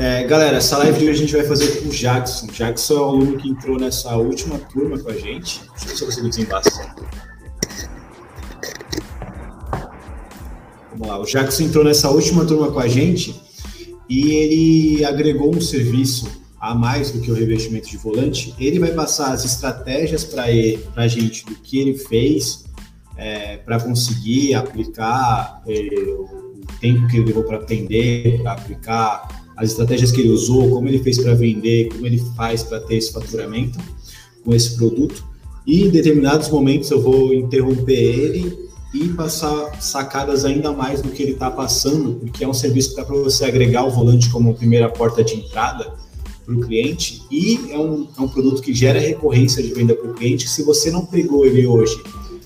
É, galera, essa live de hoje a gente vai fazer com o Jackson. Jackson é o aluno que entrou nessa última turma com a gente. Deixa eu ver se eu consigo desembaçar. Vamos lá, o Jackson entrou nessa última turma com a gente e ele agregou um serviço a mais do que o revestimento de volante. Ele vai passar as estratégias para a gente do que ele fez é, para conseguir aplicar é, o tempo que ele levou para aprender, para aplicar as estratégias que ele usou, como ele fez para vender, como ele faz para ter esse faturamento com esse produto. E em determinados momentos eu vou interromper ele e passar sacadas ainda mais do que ele está passando, porque é um serviço que dá para você agregar o volante como primeira porta de entrada para o cliente e é um, é um produto que gera recorrência de venda para o cliente. Se você não pegou ele hoje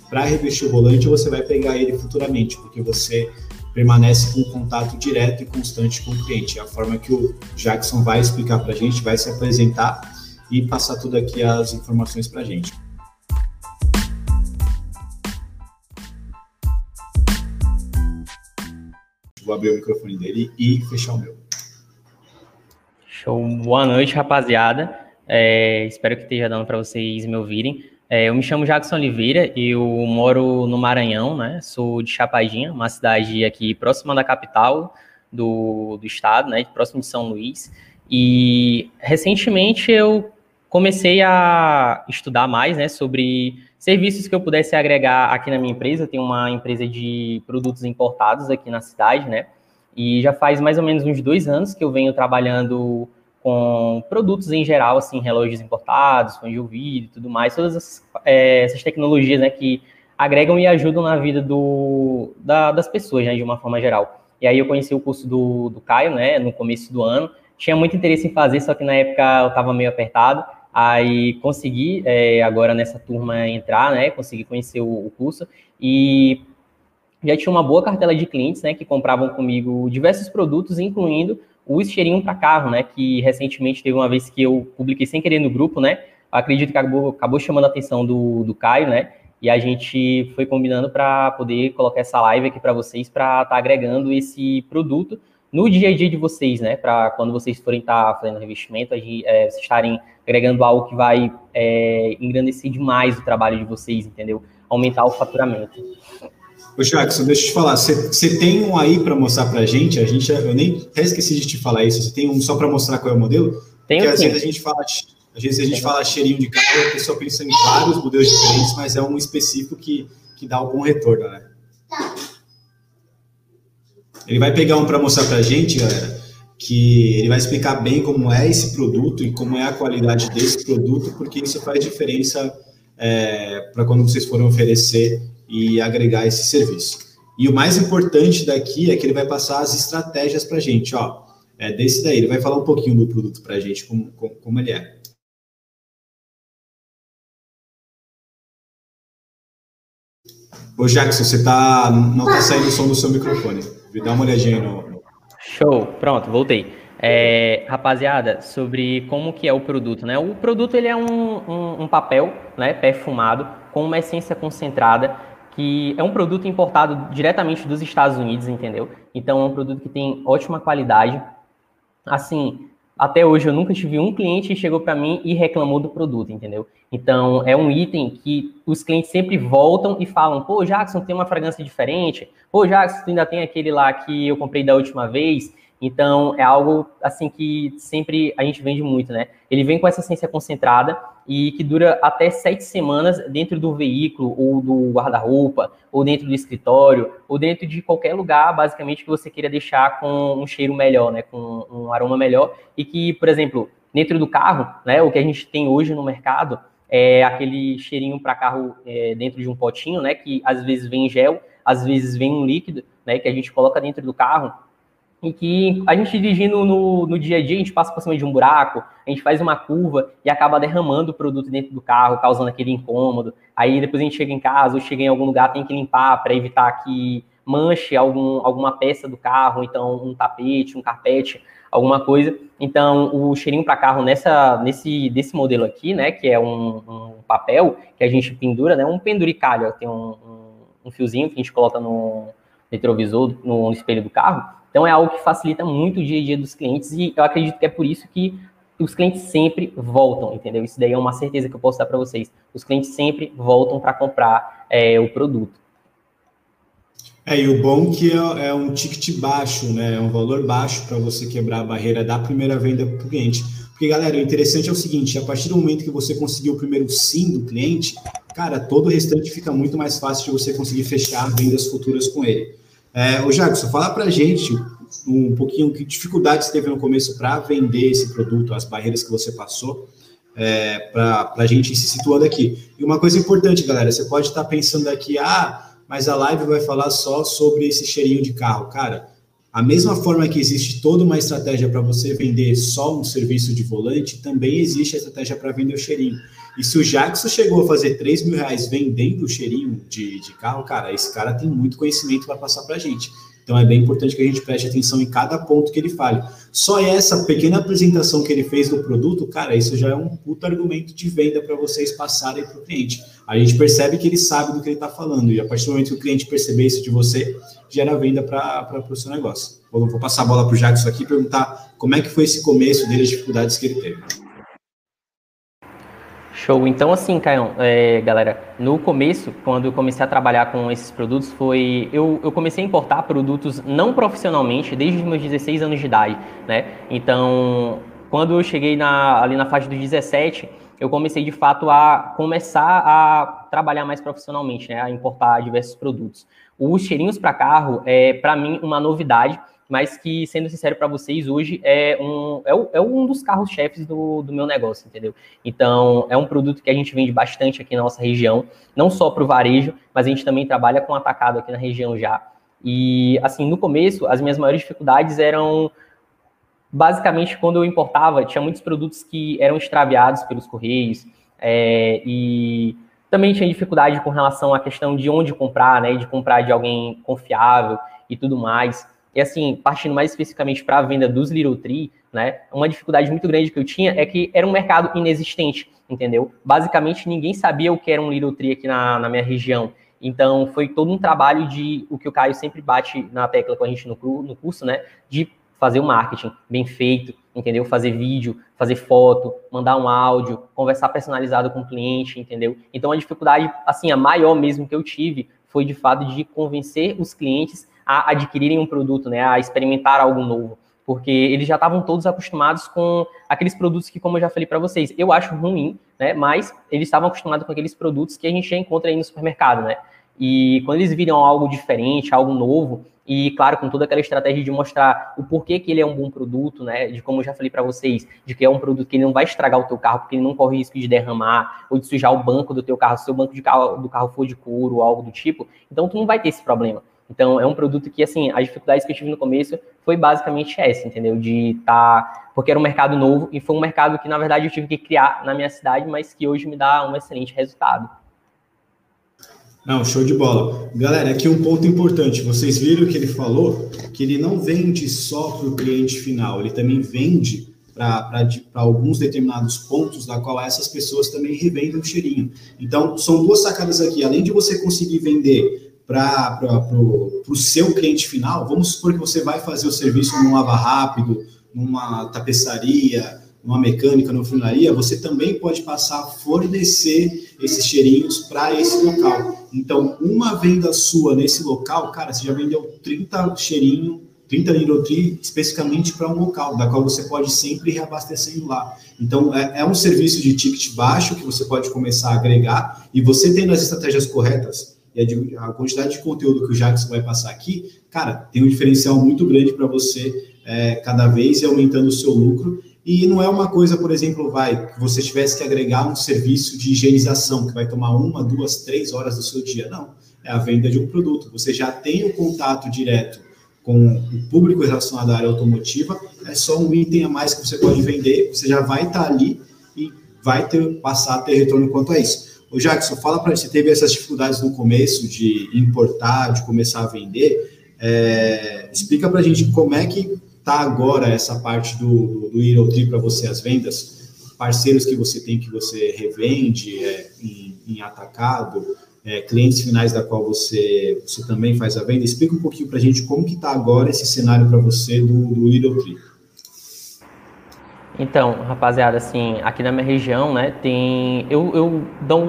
para revestir o volante, você vai pegar ele futuramente, porque você permanece com contato direto e constante com o cliente. É a forma que o Jackson vai explicar para a gente, vai se apresentar e passar tudo aqui as informações para a gente. Vou abrir o microfone dele e fechar o meu. Show. Boa noite, rapaziada. É, espero que esteja dando para vocês me ouvirem. É, eu me chamo Jackson Oliveira, eu moro no Maranhão, né? Sou de Chapadinha, uma cidade aqui próxima da capital do, do estado, né? Próximo de São Luís. E recentemente eu comecei a estudar mais, né? Sobre serviços que eu pudesse agregar aqui na minha empresa. Eu tenho uma empresa de produtos importados aqui na cidade, né? E já faz mais ou menos uns dois anos que eu venho trabalhando com produtos em geral, assim, relógios importados, fone de ouvido e tudo mais, todas essas, é, essas, tecnologias, né, que agregam e ajudam na vida do, da, das pessoas, né, de uma forma geral. E aí eu conheci o curso do, do Caio, né, no começo do ano, tinha muito interesse em fazer, só que na época eu estava meio apertado, aí consegui é, agora nessa turma entrar, né, consegui conhecer o, o curso. E já tinha uma boa cartela de clientes, né, que compravam comigo diversos produtos, incluindo o cheirinho para carro, né? Que recentemente teve uma vez que eu publiquei sem querer no grupo, né? Acredito que acabou, acabou chamando a atenção do, do Caio, né? E a gente foi combinando para poder colocar essa live aqui para vocês, para estar tá agregando esse produto no dia a dia de vocês, né? Para quando vocês forem estar tá fazendo revestimento, é, vocês estarem agregando algo que vai é, engrandecer demais o trabalho de vocês, entendeu? Aumentar o faturamento. Ô, Jackson, deixa eu te falar, você tem um aí para mostrar para a gente? A gente, eu nem até esqueci de te falar isso. Você tem um só para mostrar qual é o modelo? Tem Porque às vezes a gente fala, às vezes a gente fala cheirinho de carro, a pessoa pensa em vários modelos diferentes, mas é um específico que, que dá algum retorno, né? Ele vai pegar um para mostrar para a gente, galera, que ele vai explicar bem como é esse produto e como é a qualidade desse produto, porque isso faz diferença é, para quando vocês forem oferecer e agregar esse serviço. E o mais importante daqui é que ele vai passar as estratégias para a gente, ó. É desse daí, ele vai falar um pouquinho do produto para a gente, como, como, como ele é. Ô Jackson, você tá, não tá saindo o som do seu microfone. Dá uma olhadinha aí no... Show, pronto, voltei. É, rapaziada, sobre como que é o produto, né? O produto ele é um, um, um papel, né, perfumado com uma essência concentrada que é um produto importado diretamente dos Estados Unidos, entendeu? Então é um produto que tem ótima qualidade. Assim, até hoje eu nunca tive um cliente que chegou para mim e reclamou do produto, entendeu? Então é um item que os clientes sempre voltam e falam: pô, Jackson, tem uma fragrância diferente. Pô, Jackson, tu ainda tem aquele lá que eu comprei da última vez. Então, é algo assim que sempre a gente vende muito, né? Ele vem com essa essência concentrada e que dura até sete semanas dentro do veículo, ou do guarda-roupa, ou dentro do escritório, ou dentro de qualquer lugar, basicamente, que você queira deixar com um cheiro melhor, né? Com um aroma melhor. E que, por exemplo, dentro do carro, né? O que a gente tem hoje no mercado é aquele cheirinho para carro é, dentro de um potinho, né? Que às vezes vem gel, às vezes vem um líquido, né? Que a gente coloca dentro do carro em que a gente dirigindo no, no dia a dia, a gente passa por cima de um buraco, a gente faz uma curva e acaba derramando o produto dentro do carro, causando aquele incômodo. Aí depois a gente chega em casa ou chega em algum lugar, tem que limpar para evitar que manche algum, alguma peça do carro, então um tapete, um carpete, alguma coisa. Então, o cheirinho para carro nessa, nesse desse modelo aqui, né, que é um, um, papel que a gente pendura, né, um penduricalho, tem um, um, um fiozinho que a gente coloca no retrovisor, no espelho do carro, Então é algo que facilita muito o dia a dia dos clientes e eu acredito que é por isso que os clientes sempre voltam, entendeu? Isso daí é uma certeza que eu posso dar para vocês. Os clientes sempre voltam para comprar é, o produto. É, e o bom que é, é, um ticket baixo, né? É um valor baixo para você quebrar a barreira da primeira venda para o cliente. Porque, galera, o interessante é o seguinte: a partir do momento que você conseguiu o primeiro sim do cliente, cara, todo o restante fica muito mais fácil de você conseguir fechar vendas futuras com ele. É, ô Jackson, fala para a gente um pouquinho que dificuldades teve no começo para vender esse produto, as barreiras que você passou, é, para a gente se situando aqui. E uma coisa importante, galera, você pode estar tá pensando aqui, ah, mas a live vai falar só sobre esse cheirinho de carro. Cara, a mesma forma que existe toda uma estratégia para você vender só um serviço de volante, também existe a estratégia para vender o cheirinho. E se o Jackson chegou a fazer 3 mil reais vendendo o cheirinho de, de carro, cara, esse cara tem muito conhecimento para passar para a gente. Então é bem importante que a gente preste atenção em cada ponto que ele fale. Só essa pequena apresentação que ele fez do produto, cara, isso já é um puto argumento de venda para vocês passarem para o cliente. A gente percebe que ele sabe do que ele está falando, e a partir do momento que o cliente perceber isso de você, gera venda para o seu negócio. Vou, vou passar a bola para o Jackson aqui e perguntar como é que foi esse começo dele, as dificuldades que ele teve. Show. Então, assim, Caio, é, galera, no começo, quando eu comecei a trabalhar com esses produtos, foi. Eu, eu comecei a importar produtos não profissionalmente desde os meus 16 anos de idade, né? Então, quando eu cheguei na, ali na faixa dos 17, eu comecei de fato a começar a trabalhar mais profissionalmente, né? A importar diversos produtos. Os cheirinhos para carro é, para mim, uma novidade mas que, sendo sincero para vocês, hoje é um, é, é um dos carros-chefes do, do meu negócio, entendeu? Então, é um produto que a gente vende bastante aqui na nossa região, não só para o varejo, mas a gente também trabalha com atacado aqui na região já. E, assim, no começo, as minhas maiores dificuldades eram basicamente quando eu importava, tinha muitos produtos que eram extraviados pelos correios, é, e também tinha dificuldade com relação à questão de onde comprar, né, de comprar de alguém confiável e tudo mais. E assim, partindo mais especificamente para a venda dos Little Tree, né, uma dificuldade muito grande que eu tinha é que era um mercado inexistente, entendeu? Basicamente, ninguém sabia o que era um Little Tree aqui na, na minha região. Então, foi todo um trabalho de o que o Caio sempre bate na tecla com a gente no, no curso, né? De fazer o marketing bem feito, entendeu? Fazer vídeo, fazer foto, mandar um áudio, conversar personalizado com o cliente, entendeu? Então, a dificuldade, assim, a maior mesmo que eu tive foi, de fato, de convencer os clientes a adquirirem um produto, né, a experimentar algo novo, porque eles já estavam todos acostumados com aqueles produtos que, como eu já falei para vocês, eu acho ruim, né, mas eles estavam acostumados com aqueles produtos que a gente já encontra aí no supermercado, né, e quando eles viram algo diferente, algo novo, e claro, com toda aquela estratégia de mostrar o porquê que ele é um bom produto, né? De como eu já falei para vocês, de que é um produto que ele não vai estragar o teu carro, porque ele não corre risco de derramar ou de sujar o banco do teu carro, se o banco de carro, do carro for de couro ou algo do tipo. Então tu não vai ter esse problema. Então, é um produto que, assim, as dificuldades que eu tive no começo foi basicamente essa, entendeu? De estar. Tá... Porque era um mercado novo e foi um mercado que, na verdade, eu tive que criar na minha cidade, mas que hoje me dá um excelente resultado. Não, show de bola. Galera, aqui um ponto importante. Vocês viram que ele falou que ele não vende só para o cliente final, ele também vende para alguns determinados pontos, da qual essas pessoas também revendem o cheirinho. Então, são duas sacadas aqui. Além de você conseguir vender para o seu cliente final, vamos supor que você vai fazer o serviço num lava rápido, numa tapeçaria, numa mecânica, numa funilaria, você também pode passar a fornecer esses cheirinhos para esse local. Então, uma venda sua nesse local, cara, você já vendeu 30 cheirinhos, 30 Nirotri especificamente para um local, da qual você pode sempre reabastecendo lá. Então, é, é um serviço de ticket baixo que você pode começar a agregar e você tendo as estratégias corretas, e a, a, quantidade de conteúdo que o Jackson vai passar aqui, cara, tem um diferencial muito grande para você é, cada vez e aumentando o seu lucro. E não é uma coisa, por exemplo, vai, que você tivesse que agregar um serviço de higienização, que vai tomar uma, duas, três horas do seu dia. Não. É a venda de um produto. Você já tem o contato direto com o público relacionado à área automotiva, é só um item a mais que você pode vender, você já vai estar tá ali e vai ter, passar a ter retorno quanto a isso. Ô Jackson, fala para você teve essas dificuldades no começo de importar, de começar a vender. É, explica para a gente como é que tá agora essa parte do, do Eurotree para você, as vendas, parceiros que você tem que você revende é, em, em, atacado, é, clientes finais da qual você, você também faz a venda. Explica um pouquinho para a gente como que está agora esse cenário para você do, do Tree. Então, rapaziada, assim, aqui na minha região, né, tem. Eu, eu,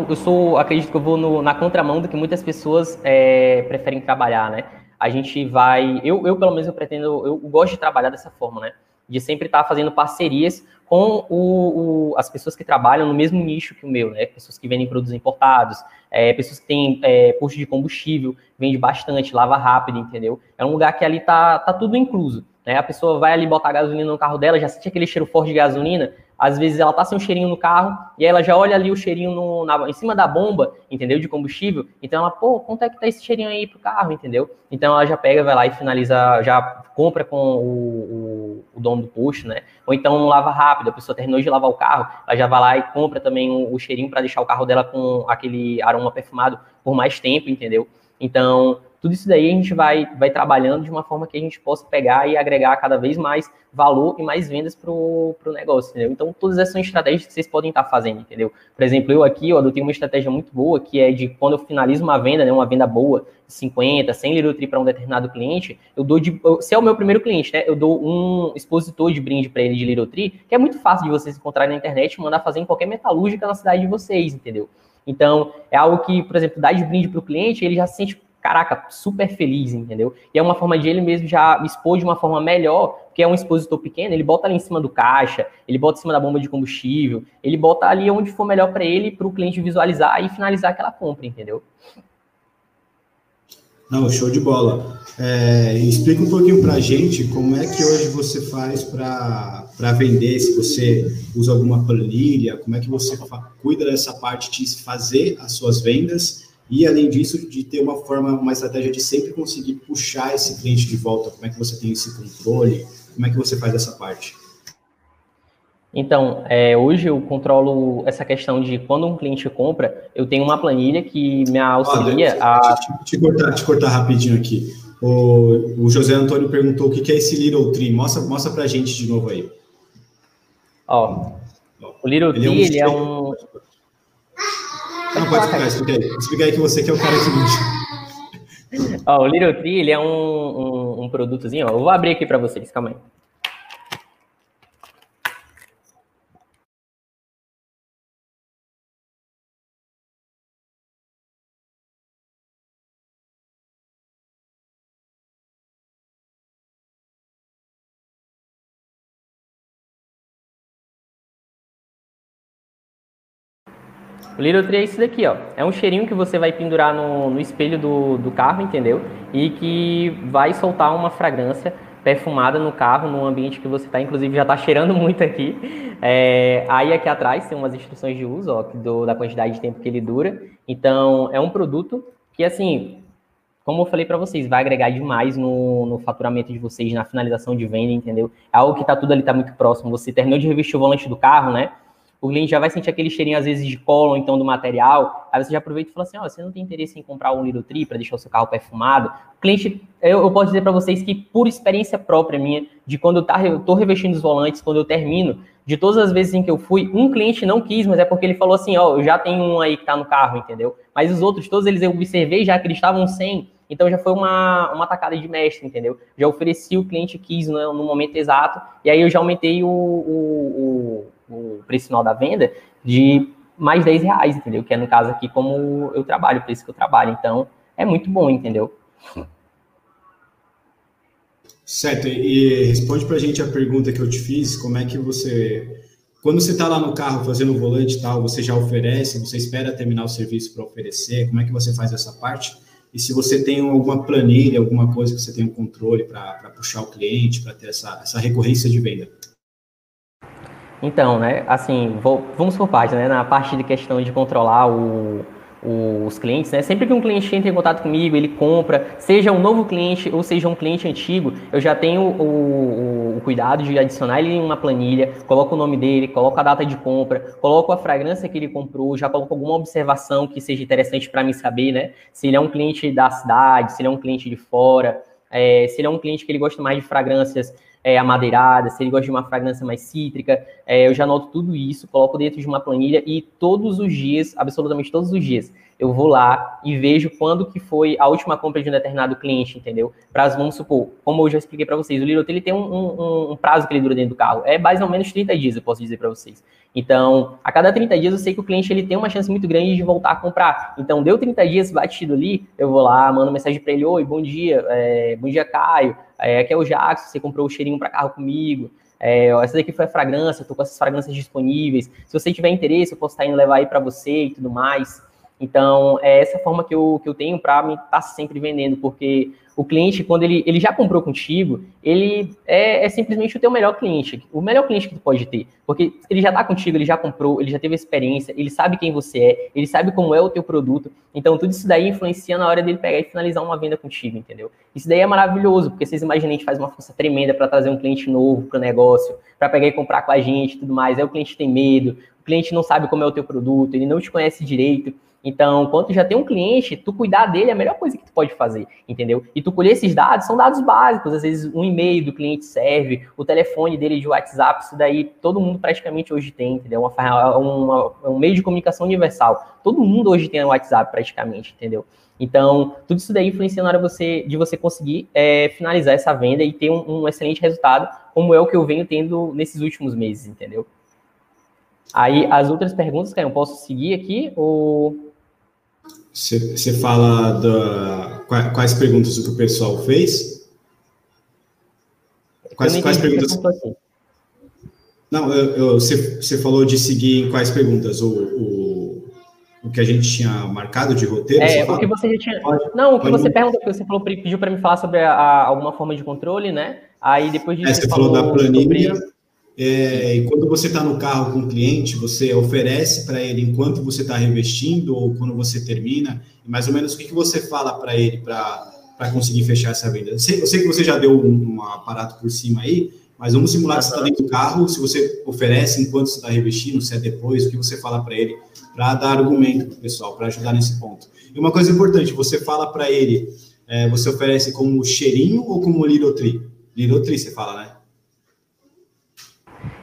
eu sou. Acredito que eu vou no, na contramão do que muitas pessoas é, preferem trabalhar, né? A gente vai. Eu, eu, pelo menos, eu pretendo. Eu, gosto de trabalhar dessa forma, né? De sempre estar fazendo parcerias com o, o, as pessoas que trabalham no mesmo nicho que o meu, né? Pessoas que vendem produtos importados, é, pessoas que têm é, posto de combustível, vende bastante, lava rápido, entendeu? É um lugar que ali tá, tá tudo incluso. Né? A pessoa vai ali botar gasolina no carro dela, já sente aquele cheiro forte de gasolina, às vezes ela tá sem um cheirinho no carro, e aí ela já olha ali o cheirinho no, na, em cima da bomba, entendeu? De combustível. Então ela, pô, quanto é que tá esse cheirinho aí pro carro, entendeu? Então ela já pega, vai lá e finaliza, já compra com o, o, o dono do posto, né? Ou então lava rápido, a pessoa terminou de lavar o carro, ela já vai lá e compra também o, o cheirinho para deixar o carro dela com aquele aroma perfumado por mais tempo, entendeu? Então, tudo isso daí a gente vai, vai trabalhando de uma forma que a gente possa pegar e agregar cada vez mais valor e mais vendas para o negócio, entendeu? Então, todas essas são estratégias que vocês podem estar fazendo, entendeu? Por exemplo, eu aqui, eu adotei uma estratégia muito boa, que é de quando eu finalizo uma venda, né, uma venda boa, 50, 100 litro para um determinado cliente, eu dou de, se é o meu primeiro cliente, né, eu dou um expositor de brinde para ele de Little que é muito fácil de vocês encontrarem na internet e mandar fazer em qualquer metalúrgica na cidade de vocês, entendeu? Então, é algo que, por exemplo, dar de brinde para o cliente, ele já se sente caraca, super feliz, entendeu? E é uma forma de ele mesmo já expor de uma forma melhor, porque é um expositor pequeno, ele bota ali em cima do caixa, ele bota em cima da bomba de combustível, ele bota ali onde for melhor para ele, para o cliente visualizar e finalizar aquela compra, entendeu? Não, show de bola. É, explica um pouquinho para a gente como é que hoje você faz para vender, se você usa alguma planilha, como é que você cuida dessa parte de fazer as suas vendas e, além disso, de ter uma forma, uma estratégia de sempre conseguir puxar esse cliente de volta. Como é que você tem esse controle? Como é que você faz essa parte? Então, é, hoje eu controlo essa questão de quando um cliente compra, eu tenho uma planilha que me auxilia Olha, a. Te, te, cortar, te cortar rapidinho aqui. O, o, José Antônio perguntou o que é esse Little Tree. Mostra, mostra pra gente de novo aí. Ó, o Little ele Tree, é um... ele é um não, pode explicar, explica aí. Explica aí que você que é o cara que Ó, o Little Tree, ele é um, um, um produtozinho, ó. Eu vou abrir aqui para vocês, calma aí. O Little Tree é isso daqui, ó. É um cheirinho que você vai pendurar no, no espelho do, do carro, entendeu? E que vai soltar uma fragrância perfumada no carro, no ambiente que você está. Inclusive, já está cheirando muito aqui. É, aí, aqui atrás, tem umas instruções de uso, ó, do, da quantidade de tempo que ele dura. Então, é um produto que, assim, como eu falei para vocês, vai agregar demais no, no, faturamento de vocês, na finalização de venda, entendeu? É algo que está tudo ali, está muito próximo. Você terminou de revestir o volante do carro, né? O cliente já vai sentir aquele cheirinho, às vezes, de cola, então, do material. Aí você já aproveita e fala assim, ó, oh, você não tem interesse em comprar um Little Tree para deixar o seu carro perfumado? O cliente, eu, eu posso dizer para vocês que, por experiência própria minha, de quando eu, tá, eu tô revestindo os volantes, quando eu termino, de todas as vezes em que eu fui, um cliente não quis, mas é porque ele falou assim, ó, oh, eu já tenho um aí que tá no carro, entendeu? Mas os outros, todos eles eu observei já que eles estavam sem, então já foi uma, uma tacada de mestre, entendeu? Já ofereci o cliente quis no, no momento exato, e aí eu já aumentei o, o, o o preço final da venda de mais 10 reais, entendeu? Que é no caso aqui como eu trabalho, o preço que eu trabalho. Então, é muito bom, entendeu? Certo, e responde para a gente a pergunta que eu te fiz, como é que você, quando você está lá no carro fazendo o volante e tal, você já oferece, você espera terminar o serviço para oferecer, como é que você faz essa parte? E se você tem alguma planilha, alguma coisa que você tem um controle para puxar o cliente, para ter essa, essa recorrência de venda? Então, né, assim, vou, vamos por parte, né, na parte de questão de controlar o, o, os clientes, né, sempre que um cliente entra em contato comigo, ele compra, seja um novo cliente ou seja um cliente antigo, eu já tenho o, o, o cuidado de adicionar ele em uma planilha, coloco o nome dele, coloco a data de compra, coloco a fragrância que ele comprou, já coloco alguma observação que seja interessante para mim saber, né, se ele é um cliente da cidade, se ele é um cliente de fora, é, se ele é um cliente que ele gosta mais de fragrâncias é, amadeirada, se ele gosta de uma fragrância mais cítrica, é, eu já anoto tudo isso, coloco dentro de uma planilha e todos os dias, absolutamente todos os dias, eu vou lá e vejo quando que foi a última compra de um determinado cliente, entendeu? Prazo, vamos supor, como eu já expliquei para vocês, o Little ele tem um, um, um, prazo que ele dura dentro do carro, é mais ou menos 30 dias, eu posso dizer para vocês. Então, a cada 30 dias eu sei que o cliente ele tem uma chance muito grande de voltar a comprar. Então, deu 30 dias batido ali, eu vou lá, mando mensagem para ele, oi, bom dia, é, bom dia, Caio, é, aqui é o Jackson, você comprou o cheirinho para carro comigo, é, essa daqui foi a fragrância, estou com essas fragrâncias disponíveis. Se você tiver interesse, eu posso estar indo levar aí para você e tudo mais. Então, é essa forma que eu, que eu tenho para me estar tá sempre vendendo, porque o cliente, quando ele, ele já comprou contigo, ele é, é, simplesmente o teu melhor cliente, o melhor cliente que tu pode ter. Porque ele já está contigo, ele já comprou, ele já teve experiência, ele sabe quem você é, ele sabe como é o teu produto. Então, tudo isso daí influencia na hora dele pegar e finalizar uma venda contigo, entendeu? Isso daí é maravilhoso, porque vocês imaginam, a gente faz uma força tremenda para trazer um cliente novo para o negócio, para pegar e comprar com a gente e tudo mais. Aí o cliente tem medo, o cliente não sabe como é o teu produto, ele não te conhece direito. Então, quando tu já tem um cliente, tu cuidar dele é a melhor coisa que tu pode fazer, entendeu? E tu colher esses dados, são dados básicos, às vezes um e-mail do cliente serve, o telefone dele de WhatsApp, isso daí todo mundo praticamente hoje tem, entendeu? Uma, uma, um meio de comunicação universal. Todo mundo hoje tem o WhatsApp praticamente, entendeu? Então, tudo isso daí influencia na hora você, de você conseguir é, finalizar essa venda e ter um, um excelente resultado, como é o que eu venho tendo nesses últimos meses, entendeu? Aí, as outras perguntas, Caio, posso seguir aqui ou... Você fala da, quais perguntas o que o pessoal fez? Quais, quais perguntas? Não, você falou de seguir quais perguntas? O, o, o, que a gente tinha marcado de roteiro? É, o que você já tinha. Pode, não, o que você perguntou, que você falou, pediu para me falar sobre a, a, alguma forma de controle, né? Aí depois disso. É, você, falou, falou da planilha. Sobre é, e quando você está no carro com o cliente, você oferece para ele enquanto você está revestindo ou quando você termina, mais ou menos o que, que você fala para ele para conseguir fechar essa venda. Eu sei, eu sei, que você já deu um, um aparato por cima aí, mas vamos simular que você está dentro do carro, se você oferece enquanto você está revestindo, se é depois, o que você fala para ele, para dar argumento para o pessoal, para ajudar nesse ponto. E uma coisa importante, você fala para ele, é, você oferece como cheirinho ou como lirotri? Lirotri, você fala, né?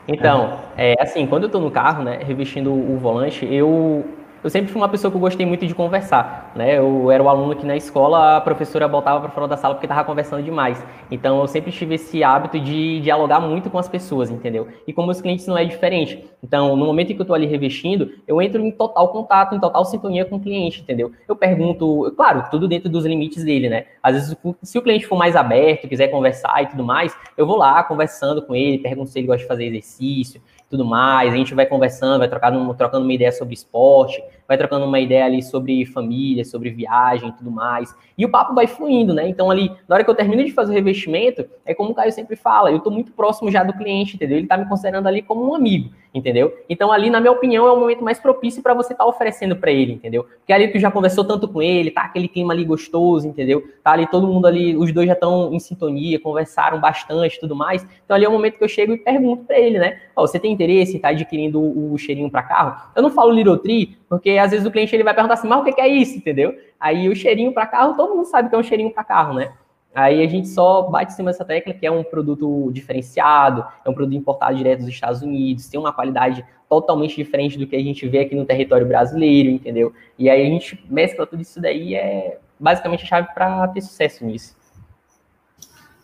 Então, é, assim, quando eu estou no carro, né, revestindo o volante, eu eu sempre fui uma pessoa que eu gostei muito de conversar, né? Eu era o aluno que na escola a professora botava para fora da sala porque estava conversando demais. Então eu sempre tive esse hábito de dialogar muito com as pessoas, entendeu? E com meus clientes não é diferente. Então, no momento em que eu estou ali revestindo, eu entro em total contato, em total sintonia com o cliente, entendeu? Eu pergunto, claro, tudo dentro dos limites dele, né? Às vezes, se o cliente for mais aberto, quiser conversar e tudo mais, eu vou lá conversando com ele, pergunto se ele gosta de fazer exercício, tudo mais, a gente vai conversando, vai trocando, trocando uma ideia sobre esporte, vai trocando uma ideia ali sobre família, sobre viagem e tudo mais. E o papo vai fluindo, né? Então, ali, na hora que eu termino de fazer o revestimento, é como o Caio sempre fala, eu estou muito próximo já do cliente, entendeu? Ele está me considerando ali como um amigo, entendeu? Então, ali, na minha opinião, é o momento mais propício para você estar tá oferecendo para ele, entendeu? Porque ali tu já conversou tanto com ele, tá aquele clima ali gostoso, entendeu? Tá ali todo mundo ali, os dois já estão em sintonia, conversaram bastante tudo mais. Então, ali é o momento que eu chego e pergunto para ele, né? Ó, você tem interesse em estar tá adquirindo o, cheirinho para carro? Eu não falo Little Tree, porque às vezes o cliente ele vai perguntar assim, mas o que é isso, entendeu? Aí o cheirinho para carro, todo mundo sabe que é um cheirinho para carro, né? Aí a gente só bate em cima dessa tecla que é um produto diferenciado, é um produto importado direto dos Estados Unidos, tem uma qualidade totalmente diferente do que a gente vê aqui no território brasileiro, entendeu? E aí a gente mescla tudo isso daí é basicamente a chave para ter sucesso nisso.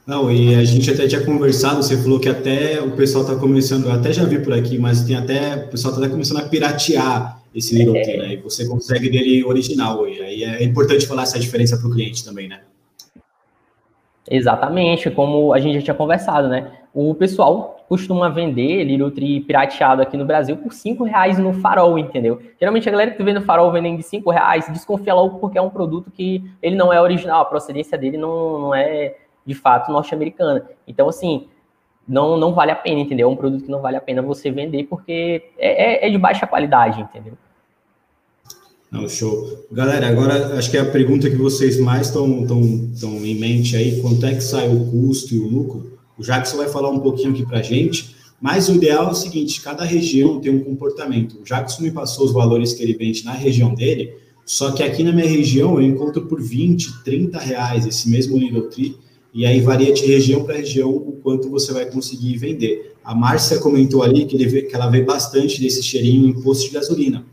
Não, e a gente até tinha conversado, você falou que até o pessoal está começando, eu até já vi por aqui, mas tem até, o pessoal está começando a piratear esse Little é. né? E você consegue dele original. E aí é importante falar essa diferença para o cliente também, né? Exatamente, como a gente já tinha conversado, né? O pessoal costuma vender Little Tree pirateado aqui no Brasil por cinco reais no farol, entendeu? Geralmente a galera que vê no farol vendendo de cinco reais desconfia logo porque é um produto que ele não é original, a procedência dele não, não é de fato norte-americana. Então, assim, não, não vale a pena, entendeu? É um produto que não vale a pena você vender porque é, é, é de baixa qualidade, entendeu? Não, show. Galera, agora acho que é a pergunta que vocês mais estão em mente aí, quanto é que sai o custo e o lucro? O Jackson vai falar um pouquinho aqui para a gente, mas o ideal é o seguinte, cada região tem um comportamento. O Jackson me passou os valores que ele vende na região dele, só que aqui na minha região eu encontro por 20, 30 reais esse mesmo Little Tree, e aí varia de região para região o quanto você vai conseguir vender. A Márcia comentou ali que, ele vê, que ela vê bastante desse cheirinho em posto de gasolina.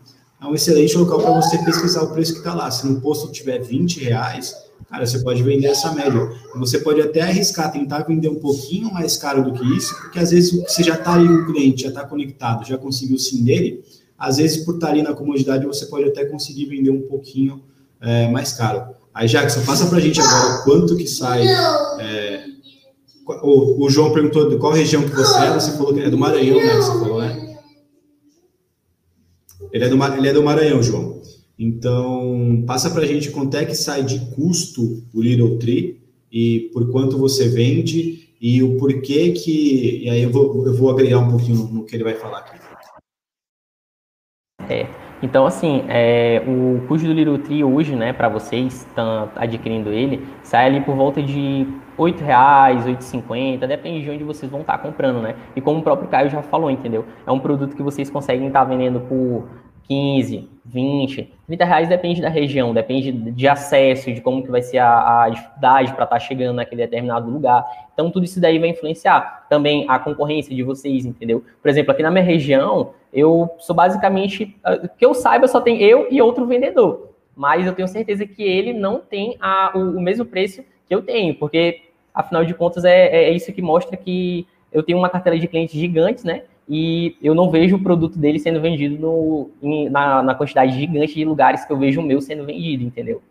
É um excelente local para você pesquisar o preço que está lá. Se no posto tiver 20 reais, cara, você pode vender essa média. Você pode até arriscar, tentar vender um pouquinho mais caro do que isso, porque às vezes você já está ali o cliente, já está conectado, já conseguiu o sim dele, às vezes por estar tá ali na comodidade você pode até conseguir vender um pouquinho é, mais caro. Aí, Jackson, passa para a gente agora quanto que sai. É, o, o, João perguntou de qual região que você é, você falou que é do Maranhão, né? Você falou, né? Ele é do, ele é do Maranhão, João. Então, passa para a gente quanto é que sai de custo o Little Tree e por quanto você vende e o porquê que. E aí eu vou, eu vou agregar um pouquinho no, no que ele vai falar aqui. É, então, assim, é, o custo do Little Tree hoje, né, para vocês estão adquirindo ele, sai ali por volta de R$ 8,00, R$ 8,50, depende de onde vocês vão estar tá comprando, né? E como o próprio Caio já falou, entendeu? É um produto que vocês conseguem estar tá vendendo por 15, 20, 30 reais depende da região, depende de acesso, de como que vai ser a, a dificuldade para estar tá chegando naquele determinado lugar. Então, tudo isso daí vai influenciar. Também a concorrência de vocês, entendeu? Por exemplo, aqui na minha região, eu sou basicamente, ah, que eu saiba, só tem eu e outro vendedor. Mas eu tenho certeza que ele não tem a, o, o mesmo preço que eu tenho, porque, afinal de contas, é, é isso que mostra que eu tenho uma carteira de clientes gigantes, né? e eu não vejo o produto dele sendo vendido no, em, na, na, quantidade gigante de lugares que eu vejo o meu sendo vendido, entendeu?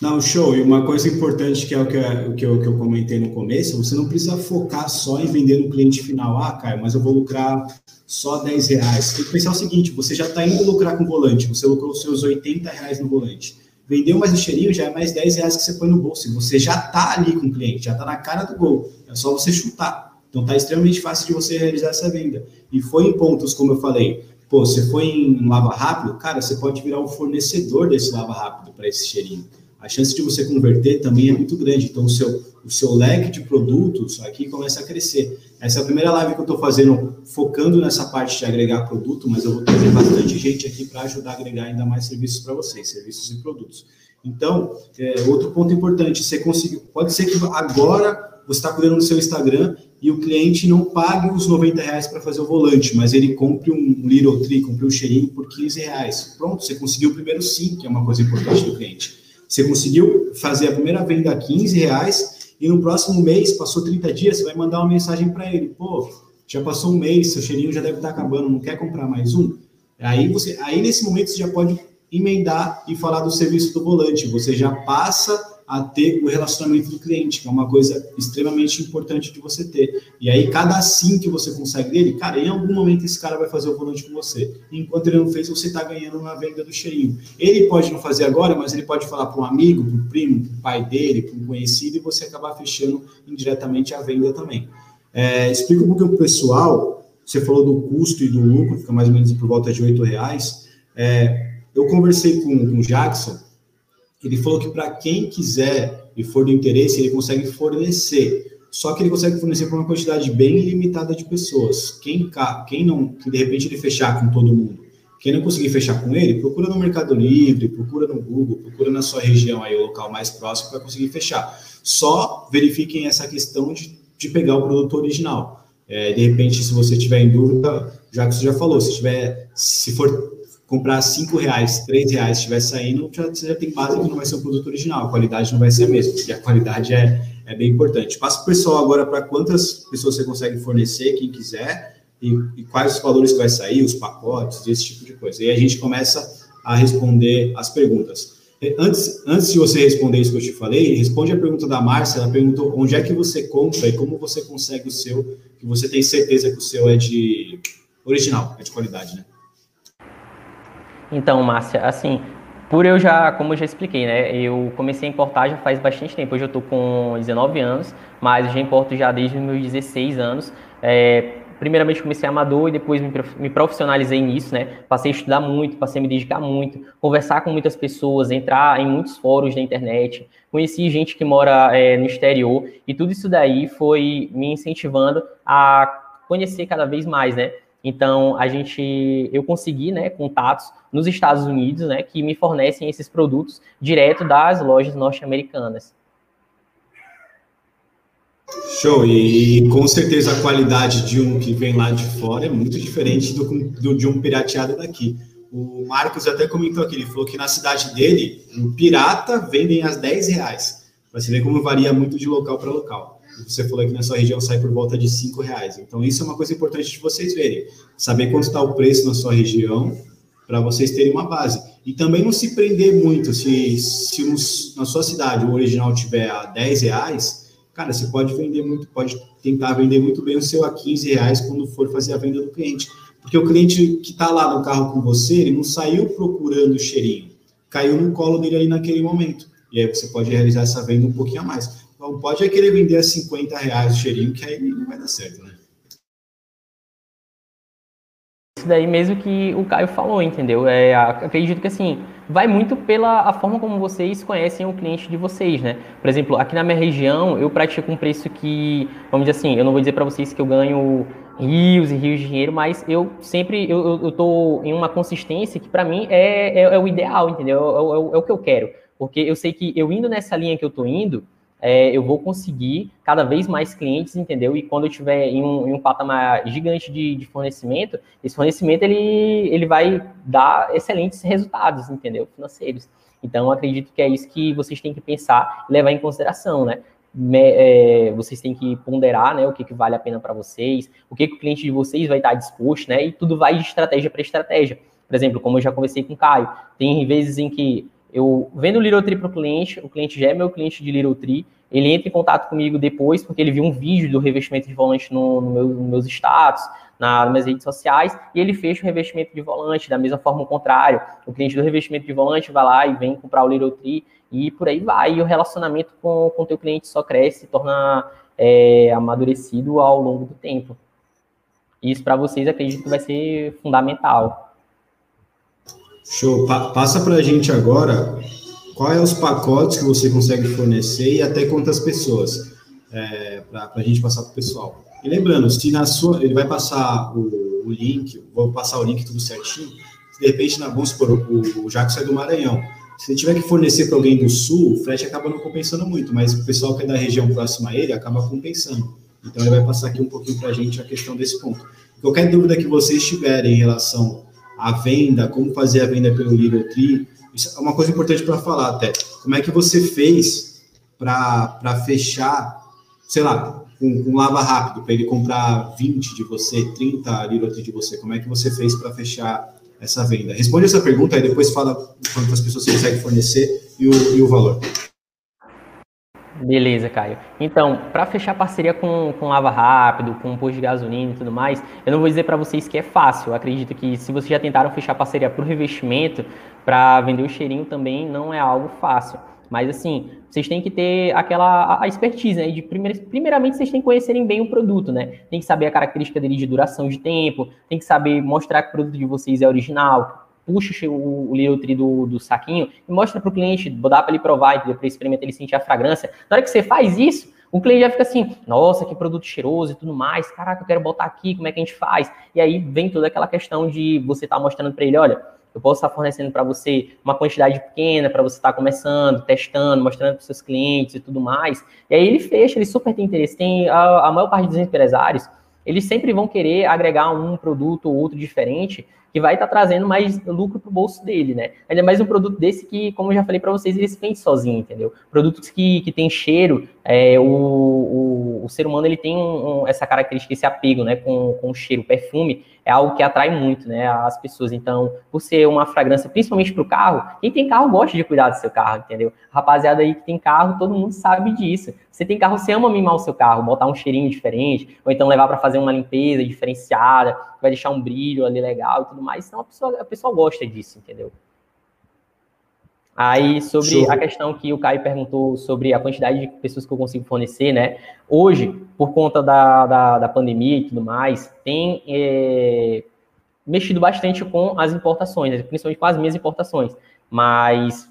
Não, show. E uma coisa importante que é o que, o que, eu, que eu comentei no começo, você não precisa focar só em vender no cliente final. Ah, Caio, mas eu vou lucrar só 10 reais. Tem que pensar o seguinte, você já está indo lucrar com o volante, você lucrou os seus 80 reais no volante. Vendeu mais cheirinho, já é mais 10 reais que você põe no bolso. Você já está ali com o cliente, já está na cara do gol. É só você chutar. Então está extremamente fácil de você realizar essa venda. E foi em pontos, como eu falei, pô, você foi em lava rápido, cara, você pode virar um fornecedor desse lava rápido para esse cheirinho. A chance de você converter também é muito grande. Então, o seu, o seu leque de produtos aqui começa a crescer. Essa é a primeira live que eu estou fazendo, focando nessa parte de agregar produto, mas eu vou trazer bastante gente aqui para ajudar a agregar ainda mais serviços para vocês, serviços e produtos. Então, é, outro ponto importante, você conseguiu. Pode ser que agora você está cuidando do seu Instagram e o cliente não pague os 90 reais para fazer o volante, mas ele compre um Little Tree, compre um cheirinho por 15 reais. Pronto, você conseguiu o primeiro sim, que é uma coisa importante do cliente. Você conseguiu fazer a primeira venda a 15 reais e no próximo mês, passou 30 dias, você vai mandar uma mensagem para ele, pô, já passou um mês, seu cheirinho já deve estar tá acabando, não quer comprar mais um? Aí você, aí nesse momento você já pode emendar e falar do serviço do volante. Você já passa a ter o relacionamento do cliente, que é uma coisa extremamente importante de você ter. E aí, cada sim que você consegue dele, cara, em algum momento esse cara vai fazer o volante com você. Enquanto ele não fez, você está ganhando na venda do cheirinho. Ele pode não fazer agora, mas ele pode falar para um amigo, para um primo, para o pai dele, para um conhecido, e você acabar fechando indiretamente a venda também. É, explica um pouquinho para o pessoal, você falou do custo e do lucro, fica mais ou menos por volta de R$ reais. É, eu conversei com, com o Jackson, ele falou que para quem quiser e for do interesse, ele consegue fornecer. Só que ele consegue fornecer para uma quantidade bem limitada de pessoas. Quem, quem não, que de repente ele fechar com todo mundo, quem não conseguir fechar com ele, procura no Mercado Livre, procura no Google, procura na sua região aí, o local mais próximo para conseguir fechar. Só verifiquem essa questão de, de pegar o produto original. É, de repente, se você tiver em dúvida, já que você já falou, se tiver, se for comprar cinco reais, três reais estiver saindo, já, você já tem base que não vai ser um produto original, a qualidade não vai ser a mesma, porque a qualidade é, é bem importante. Passa para o pessoal agora para quantas pessoas você consegue fornecer, quem quiser, e, e, quais os valores que vai sair, os pacotes, esse tipo de coisa. E a gente começa a responder as perguntas. Antes, antes de você responder isso que eu te falei, responde a pergunta da Márcia, ela perguntou onde é que você compra e como você consegue o seu, que você tem certeza que o seu é de original, é de qualidade, né? Então, Márcia, assim, por eu já, como eu já expliquei, né, eu comecei a importar já faz bastante tempo. Hoje eu estou com 19 anos, mas já importo já desde os meus 16 anos. É, primeiramente comecei amador e depois me profissionalizei nisso, né? Passei a estudar muito, passei a me dedicar muito, conversar com muitas pessoas, entrar em muitos fóruns da internet, conheci gente que mora é, no exterior e tudo isso daí foi me incentivando a conhecer cada vez mais, né? Então, a gente, eu consegui, né, contatos nos Estados Unidos, né, que me fornecem esses produtos direto das lojas norte-americanas. Show, e com certeza a qualidade de um que vem lá de fora é muito diferente do, do de um pirateado daqui. O Marcos até comentou aqui, ele falou que na cidade dele, o pirata vendem às 10 reais. Você vê como varia muito de local para local. Você falou que na sua região sai por volta de 5 reais. Então, isso é uma coisa importante de vocês verem. Saber quanto está o preço na sua região, para vocês terem uma base. E também não se prender muito. Se, se na sua cidade o original tiver a 10 reais, cara, você pode vender muito, pode tentar vender muito bem o seu a 15 reais quando for fazer a venda do cliente. Porque o cliente que está lá no carro com você, ele não saiu procurando o cheirinho, caiu no colo dele ali naquele momento. E aí você pode realizar essa venda um pouquinho a mais. Então pode é querer vender a 50 reais o cheirinho, que aí não vai dar certo, né? Isso daí mesmo que o Caio falou, entendeu? É, acredito que assim, vai muito pela a forma como vocês conhecem o cliente de vocês, né? Por exemplo, aqui na minha região, eu pratico um preço que, vamos dizer assim, eu não vou dizer para vocês que eu ganho rios e rios de dinheiro, mas eu sempre eu, eu tô em uma consistência que para mim é, é, é, o ideal, entendeu? É, é, é, o que eu quero, porque eu sei que eu indo nessa linha que eu tô indo, é, eu vou conseguir cada vez mais clientes, entendeu? E quando eu tiver em um, em um patamar gigante de, de, fornecimento, esse fornecimento ele, ele vai dar excelentes resultados, entendeu? Financeiros. Então, acredito que é isso que vocês têm que pensar e levar em consideração, né? é, vocês têm que ponderar né, o que, que vale a pena para vocês, o que, que o cliente de vocês vai estar disposto, né? E tudo vai de estratégia para estratégia. Por exemplo, como eu já conversei com o Caio, tem vezes em que eu vendo o Little Tree para o cliente, o cliente já é meu cliente de Little Tree, ele entra em contato comigo depois, porque ele viu um vídeo do revestimento de volante no, no meu, nos meus status, na, nas minhas redes sociais, e ele fecha o revestimento de volante, da mesma forma o contrário. O cliente do revestimento de volante vai lá e vem comprar o Little Tree, e por aí vai. E o relacionamento com o teu cliente só cresce, se torna é, amadurecido ao longo do tempo. Isso para vocês acredito que vai ser fundamental. Show. Pa passa para a gente agora quais é os pacotes que você consegue fornecer e até quantas pessoas, é, para a gente passar para o pessoal. E lembrando, se na sua, ele vai passar o, o, link, vou passar o link tudo certinho, de repente, na, vamos supor, o, o Jaco sai do Maranhão, se ele tiver que fornecer para alguém do sul, o frete acaba não compensando muito, mas o pessoal que é da região próxima a ele acaba compensando. Então ele vai passar aqui um pouquinho para a gente a questão desse ponto. Qualquer dúvida que vocês tiverem em relação à venda, como fazer a venda pelo Little Tree, isso é uma coisa importante para falar até. Como é que você fez para fechar, sei lá, com, com lava rápido, para ele comprar 20 de você, 30 Little Tree de você? Como é que você fez para fechar essa venda? Responde essa pergunta e depois fala quantas pessoas você consegue fornecer e o, e o valor. Beleza, Caio. Então, para fechar parceria com, com Lava Rápido, com posto de gasolina e tudo mais, eu não vou dizer para vocês que é fácil. Eu acredito que se vocês já tentaram fechar parceria por revestimento, para vender o cheirinho também não é algo fácil. Mas assim, vocês têm que ter aquela a expertise, né? De primeir, primeiramente, vocês têm que conhecerem bem o produto, né? Tem que saber a característica dele de duração de tempo, tem que saber mostrar que o produto de vocês é original. Puxa o, o Little Tree do, do saquinho e mostra para o cliente, dá para ele provar, para ele experimentar, ele sentir a fragrância. Na hora que você faz isso, o cliente já fica assim, nossa, que produto cheiroso e tudo mais, caraca, eu quero botar aqui, como é que a gente faz? E aí vem toda aquela questão de você estar tá mostrando para ele, olha, eu posso estar fornecendo para você uma quantidade pequena para você estar começando, testando, mostrando para seus clientes e tudo mais. E aí ele fecha, ele super tem interesse. Tem a, a maior parte dos empresários, eles sempre vão querer agregar um produto ou outro diferente que vai estar trazendo mais lucro para o bolso dele, né? Ainda mais um produto desse que, como eu já falei para vocês, ele se vende sozinho, entendeu? Produtos que, que tem cheiro, é, o, o, o, ser humano ele tem um, um, essa característica, esse apego, né, com, com o cheiro, o perfume, é algo que atrai muito, né, as pessoas. Então, por ser uma fragrância, principalmente para o carro, quem tem carro gosta de cuidar do seu carro, entendeu? Rapaziada aí que tem carro, todo mundo sabe disso. Você tem carro, você ama mimar o seu carro, botar um cheirinho diferente, ou então levar para fazer uma limpeza diferenciada, vai deixar um brilho ali legal e tudo mais. Então, a pessoa, a pessoa gosta disso, entendeu? Aí, sobre a questão que o Caio perguntou sobre a quantidade de pessoas que eu consigo fornecer, né? Hoje, por conta da, da, da pandemia e tudo mais, tem é, mexido bastante com as importações, né? principalmente com as minhas importações. Mas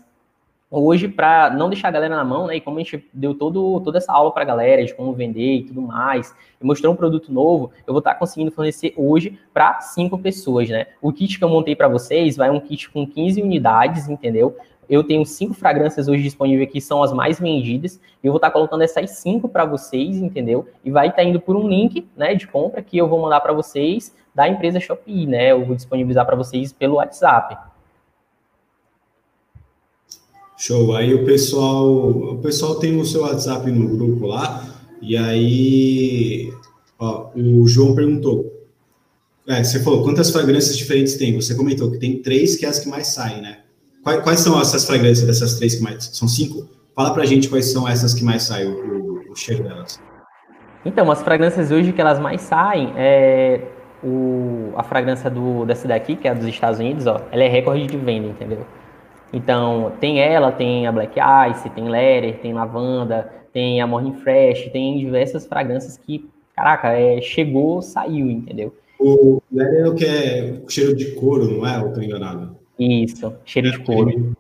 hoje, para não deixar a galera na mão, né? E como a gente deu todo, toda essa aula para a galera de como vender e tudo mais, e mostrou um produto novo, eu vou estar tá conseguindo fornecer hoje para cinco pessoas, né? O kit que eu montei para vocês vai um kit com 15 unidades, entendeu? eu tenho cinco fragrâncias hoje disponíveis que são as mais vendidas, e eu vou estar tá colocando essas cinco para vocês, entendeu? E vai estar tá indo por um link, né, de compra que eu vou mandar para vocês da empresa Shopee, né? Eu vou disponibilizar para vocês pelo WhatsApp. Show. Aí o pessoal, o pessoal tem o seu WhatsApp no grupo lá, e aí ó, o João perguntou. É, você falou quantas fragrâncias diferentes tem? Você comentou que tem três que é as que mais saem, né? Quais, quais são essas fragrâncias dessas três que mais são cinco? Fala pra gente quais são essas que mais saem o, o cheiro delas. Então, as fragrâncias hoje que elas mais saem é o, a fragrância do, dessa daqui, que é a dos Estados Unidos, ó, ela é recorde de venda, entendeu? Então, tem ela, tem a Black Ice, tem Leather, tem Lavanda, tem a Morning Fresh, tem diversas fragrâncias que, caraca, é, chegou, saiu, entendeu? O Leather é o que é cheiro de couro, não é? Ou tô enganado? Isso, cheiro de couro.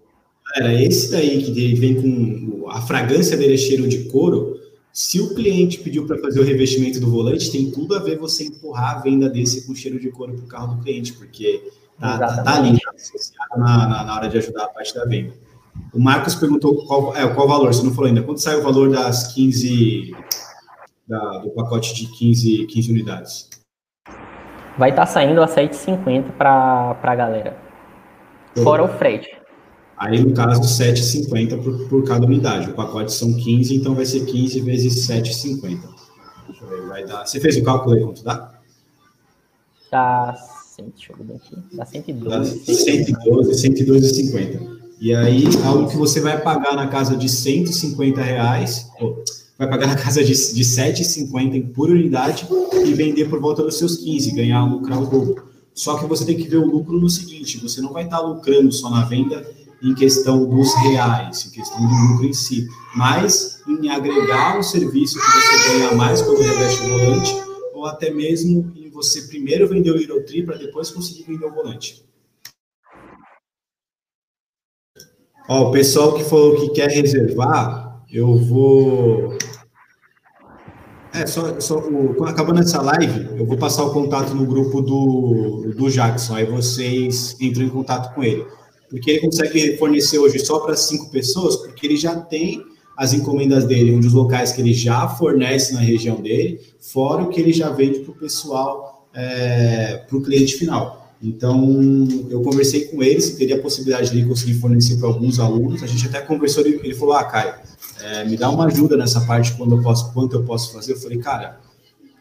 Era esse daí que vem com a fragrância dele é cheiro de couro. Se o cliente pediu para fazer o revestimento do volante, tem tudo a ver você empurrar a venda desse com cheiro de couro para o carro do cliente, porque Tá, tá, tá ali, tá associado na, na, na, hora de ajudar a parte da venda. O Marcos perguntou qual, é, qual valor, você não falou ainda. Quanto sai o valor das 15, da, do pacote de 15, 15 unidades? Vai estar tá saindo a 7,50 para a galera. Fora o frete. Aí, no caso, 7,50 por, por cada unidade. O pacote são 15, então vai ser 15 vezes 7,50. Vai dar... Você fez o cálculo aí, quanto dá? Tá deixa eu ver aqui, dá 112. 112, 112,50. E aí, algo que você vai pagar na casa de 150 reais, vai pagar na casa de, de 7,50 por unidade e vender por volta dos seus 15, ganhar lucrar o dobro. Só que você tem que ver o lucro no seguinte: você não vai estar lucrando só na venda em questão dos reais, em questão do lucro em si, mas em agregar um serviço que você ganha mais quando reveste o volante, ou até mesmo você primeiro vender o Hero Tree para depois conseguir vender o volante. Ó, o pessoal que falou que quer reservar, eu vou. É, só, só o, acabando essa live, eu vou passar o contato no grupo do, do Jackson, aí vocês entram em contato com ele. Porque ele consegue fornecer hoje só para cinco pessoas, porque ele já tem as encomendas dele, um dos locais que ele já fornece na região dele, fora o que ele já vende para o pessoal, é, para o cliente final. Então, eu conversei com ele se teria a possibilidade de conseguir fornecer para alguns alunos. A gente até conversou, ele, ele falou: Ah, Caio, é, me dá uma ajuda nessa parte quando eu posso, quanto eu posso fazer. Eu falei: Cara,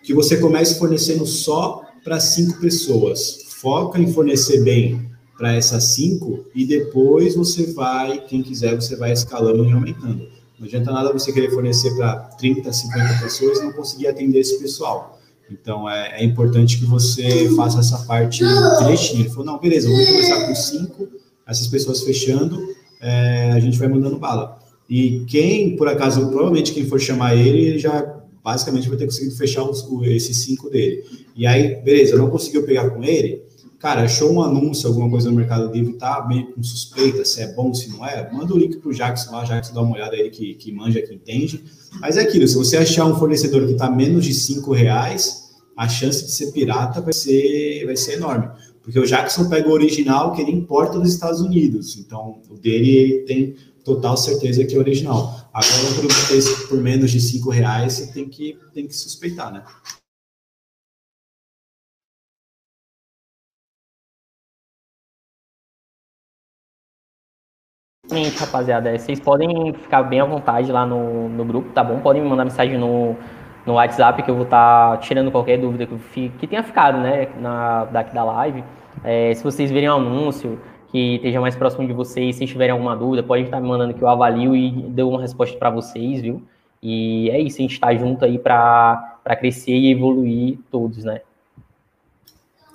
que você comece fornecendo só para cinco pessoas. Foca em fornecer bem para essas cinco e depois você vai, quem quiser, você vai escalando e aumentando. Não adianta nada você querer fornecer para 30, 50 pessoas e não conseguir atender esse pessoal. Então, é, é importante que você faça essa parte direitinho. Ele falou, não, beleza, vamos começar com cinco, essas pessoas fechando, é, a gente vai mandando bala. E quem, por acaso, provavelmente quem for chamar ele, ele já basicamente vai ter conseguido fechar os, esses cinco dele. E aí, beleza, não conseguiu pegar com ele, cara, achou um anúncio, alguma coisa no Mercado Livre, tá meio com suspeita se é bom, se não é, manda o link pro Jackson lá, Jackson dá uma olhada aí que, que manja, que entende. Mas é aquilo, se você achar um fornecedor que está menos de cinco reais, a chance de ser pirata vai ser, vai ser enorme. Porque o Jackson pega o original que ele importa dos Estados Unidos. Então, o dele ele tem total certeza que é original. Agora, por, por menos de cinco reais, você tem que, tem que suspeitar, né? Exatamente, rapaziada. É, vocês podem ficar bem à vontade lá no, no grupo, tá bom? Podem me mandar mensagem no, no WhatsApp que eu vou estar tá tirando qualquer dúvida que, que tenha ficado, né, na, daqui da live. É, se vocês verem um anúncio que esteja mais próximo de vocês, se tiverem alguma dúvida, pode estar me mandando que eu avalio e dou uma resposta para vocês, viu? E é isso, a gente está junto aí para crescer e evoluir todos, né?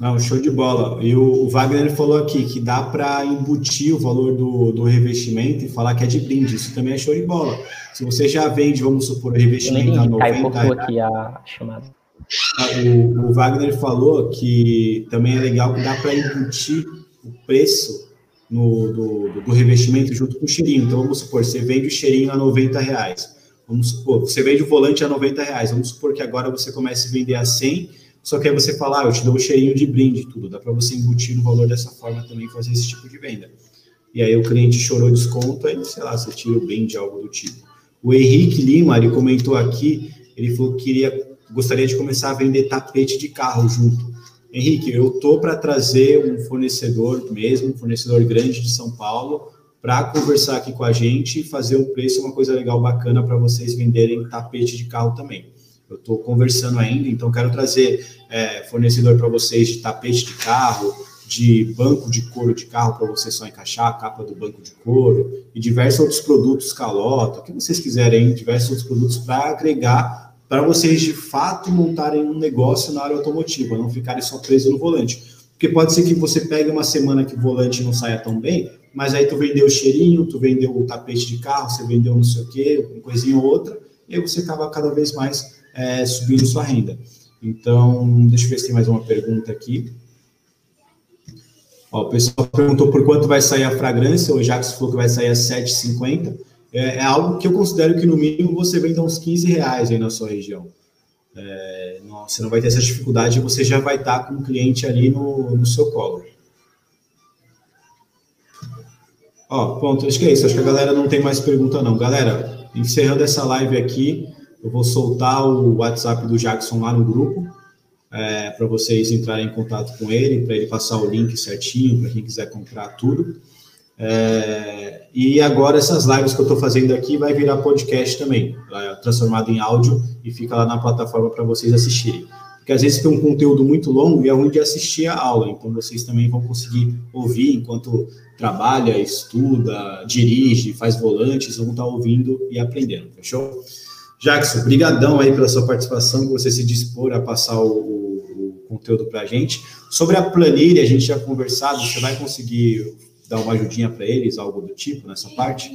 Não, show de bola. E o, Wagner falou aqui que dá para embutir o valor do, do revestimento e falar que é de brinde. Isso também é show de bola. Se você já vende, vamos supor, o revestimento a 90 reais. aqui a chamada. Ah, o, o, Wagner falou que também é legal que dá para embutir o preço no, do, do, revestimento junto com o cheirinho. Então, vamos supor, você vende o cheirinho a 90 reais. Vamos supor, você vende o volante a 90 reais. Vamos supor que agora você comece a vender a 100 só que aí você fala, ah, eu te dou um cheirinho de brinde, tudo. Dá para você embutir no valor dessa forma também, fazer esse tipo de venda. e aí o cliente chorou desconto, aí, sei lá, você tira o bem de algo do tipo. O Henrique Lima, ele comentou aqui, ele falou que queria, gostaria de começar a vender tapete de carro junto. Henrique, eu tô para trazer um fornecedor mesmo, um fornecedor grande de São Paulo, para conversar aqui com a gente e fazer um preço, uma coisa legal, bacana para vocês venderem tapete de carro também. Eu estou conversando ainda, então quero trazer é, fornecedor para vocês de tapete de carro, de banco de couro de carro para você só encaixar a capa do banco de couro e diversos outros produtos calota, o que vocês quiserem, diversos outros produtos para agregar para vocês de fato montarem um negócio na área automotiva, não ficarem só presos no volante. Porque pode ser que você pegue uma semana que o volante não saia tão bem, mas aí tu vendeu o cheirinho, tu vendeu o tapete de carro, você vendeu não sei o quê, uma coisinha ou outra, e aí você acaba cada vez mais é, subindo sua renda. Então, deixa eu ver se tem mais uma pergunta aqui. Ó, o pessoal perguntou por quanto vai sair a fragrância, o Jacques falou que vai sair a 7,50. É, é, algo que eu considero que no mínimo você vende uns 15 reais aí na sua região. É, não, você não vai ter essa dificuldade, você já vai estar com o cliente ali no, no seu colo. Ó, ponto, acho que é isso. Acho que a galera não tem mais pergunta, não. Galera, encerrando essa live aqui, eu vou soltar o WhatsApp do Jackson lá no grupo é, para vocês entrarem em contato com ele, para ele passar o link certinho para quem quiser comprar tudo. É, e agora essas lives que eu estou fazendo aqui vai virar podcast também, transformado em áudio e fica lá na plataforma para vocês assistirem. Porque às vezes tem um conteúdo muito longo e é ruim de assistir a aula, então vocês também vão conseguir ouvir enquanto trabalha, estuda, dirige, faz volantes, vão estar tá ouvindo e aprendendo, fechou? Jackson, brigadão aí pela sua participação, por você se dispor a passar o, o, o conteúdo para a gente. Sobre a planilha, a gente já conversado, você vai conseguir dar uma ajudinha para eles, algo do tipo, nessa parte?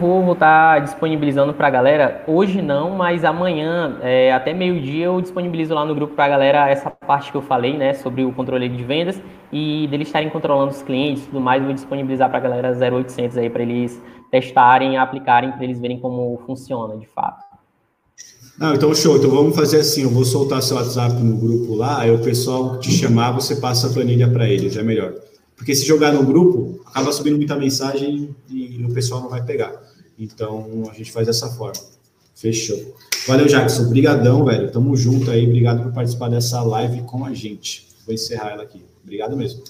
Vou estar disponibilizando para a galera, hoje não, mas amanhã, é, até meio-dia, eu disponibilizo lá no grupo para a galera essa parte que eu falei, né, sobre o controle de vendas e deles estarem controlando os clientes e tudo mais, vou disponibilizar para a galera 0800 aí, para eles testarem, aplicarem, para eles verem como funciona de fato. Não, então show. Então vamos fazer assim, eu vou soltar seu WhatsApp no grupo lá, aí o pessoal te chamar, você passa a planilha para eles, é melhor. Porque se jogar no grupo, acaba subindo muita mensagem e o pessoal não vai pegar. Então, a gente faz dessa forma. Fechou. Valeu, Jackson. Obrigadão, velho. Tamo junto aí. Obrigado por participar dessa live com a gente. Vou encerrar ela aqui. Obrigado mesmo.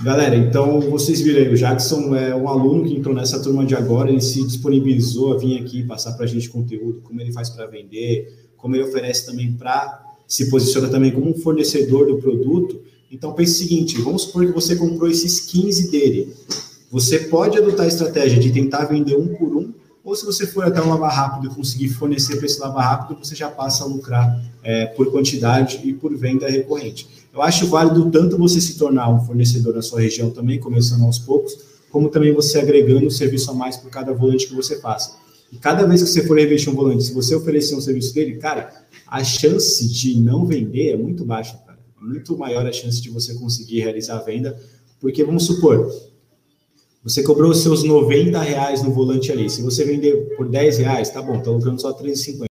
Galera, então vocês viram aí, o Jackson é um aluno que entrou nessa turma de agora, ele se disponibilizou a vir aqui passar para a gente conteúdo, como ele faz para vender, como ele oferece também para se posiciona também como um fornecedor do produto então pense o seguinte: vamos supor que você comprou esses 15 dele. Você pode adotar a estratégia de tentar vender um por um, ou se você for até um lava rápido e conseguir fornecer para esse lava rápido, você já passa a lucrar é, por quantidade e por venda recorrente. Eu acho válido tanto você se tornar um fornecedor na sua região também, começando aos poucos, como também você agregando um serviço a mais por cada volante que você faça. E cada vez que você for investir um volante, se você oferecer um serviço dele, cara, a chance de não vender é muito baixa muito maior a chance de você conseguir realizar a venda, porque vamos supor, você cobrou os seus 90 reais no volante ali, se você vender por 10 reais, tá bom, tá lucrando só 3,50.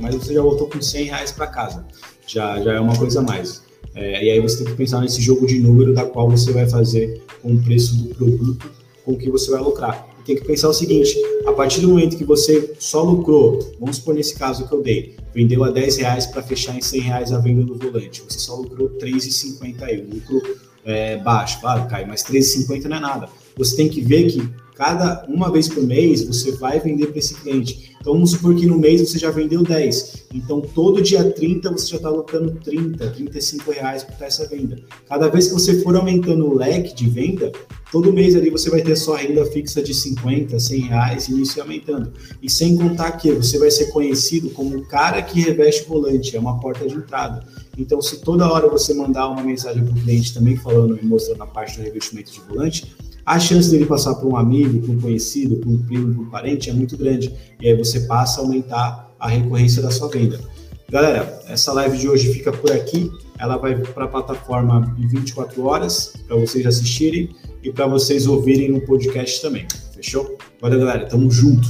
Mas você já voltou com 100 reais para casa, já, já é uma coisa a mais. É, e aí você tem que pensar nesse jogo de número da qual você vai fazer com o preço do produto, com o que você vai lucrar. Tem que pensar o seguinte, a partir do momento que você só lucrou, vamos supor nesse caso que eu dei, vendeu a 10 reais para fechar em 100 reais a venda do volante. Você só lucrou 3,50 aí, o lucro é, baixo, claro, cai, mas 3,50 não é nada. Você tem que ver que cada uma vez por mês você vai vender para esse cliente. Então vamos supor que no mês você já vendeu 10. Então todo dia 30 você já está lucrando 30, 35 reais para essa venda. Cada vez que você for aumentando o leque de venda, todo mês ali você vai ter sua renda fixa de 50, 100 reais e isso aumentando. E sem contar que você vai ser conhecido como o cara que reveste volante, é uma porta de entrada. Então, se toda hora você mandar uma mensagem para o cliente também falando e mostrando a parte do revestimento de volante, a chance dele passar para um amigo, para um conhecido, para um primo, para um parente é muito grande. E aí você passa a aumentar a recorrência da sua venda. Galera, essa live de hoje fica por aqui. Ela vai para a plataforma em 24 horas para vocês assistirem e para vocês ouvirem no podcast também. Fechou? Valeu, galera. Tamo junto.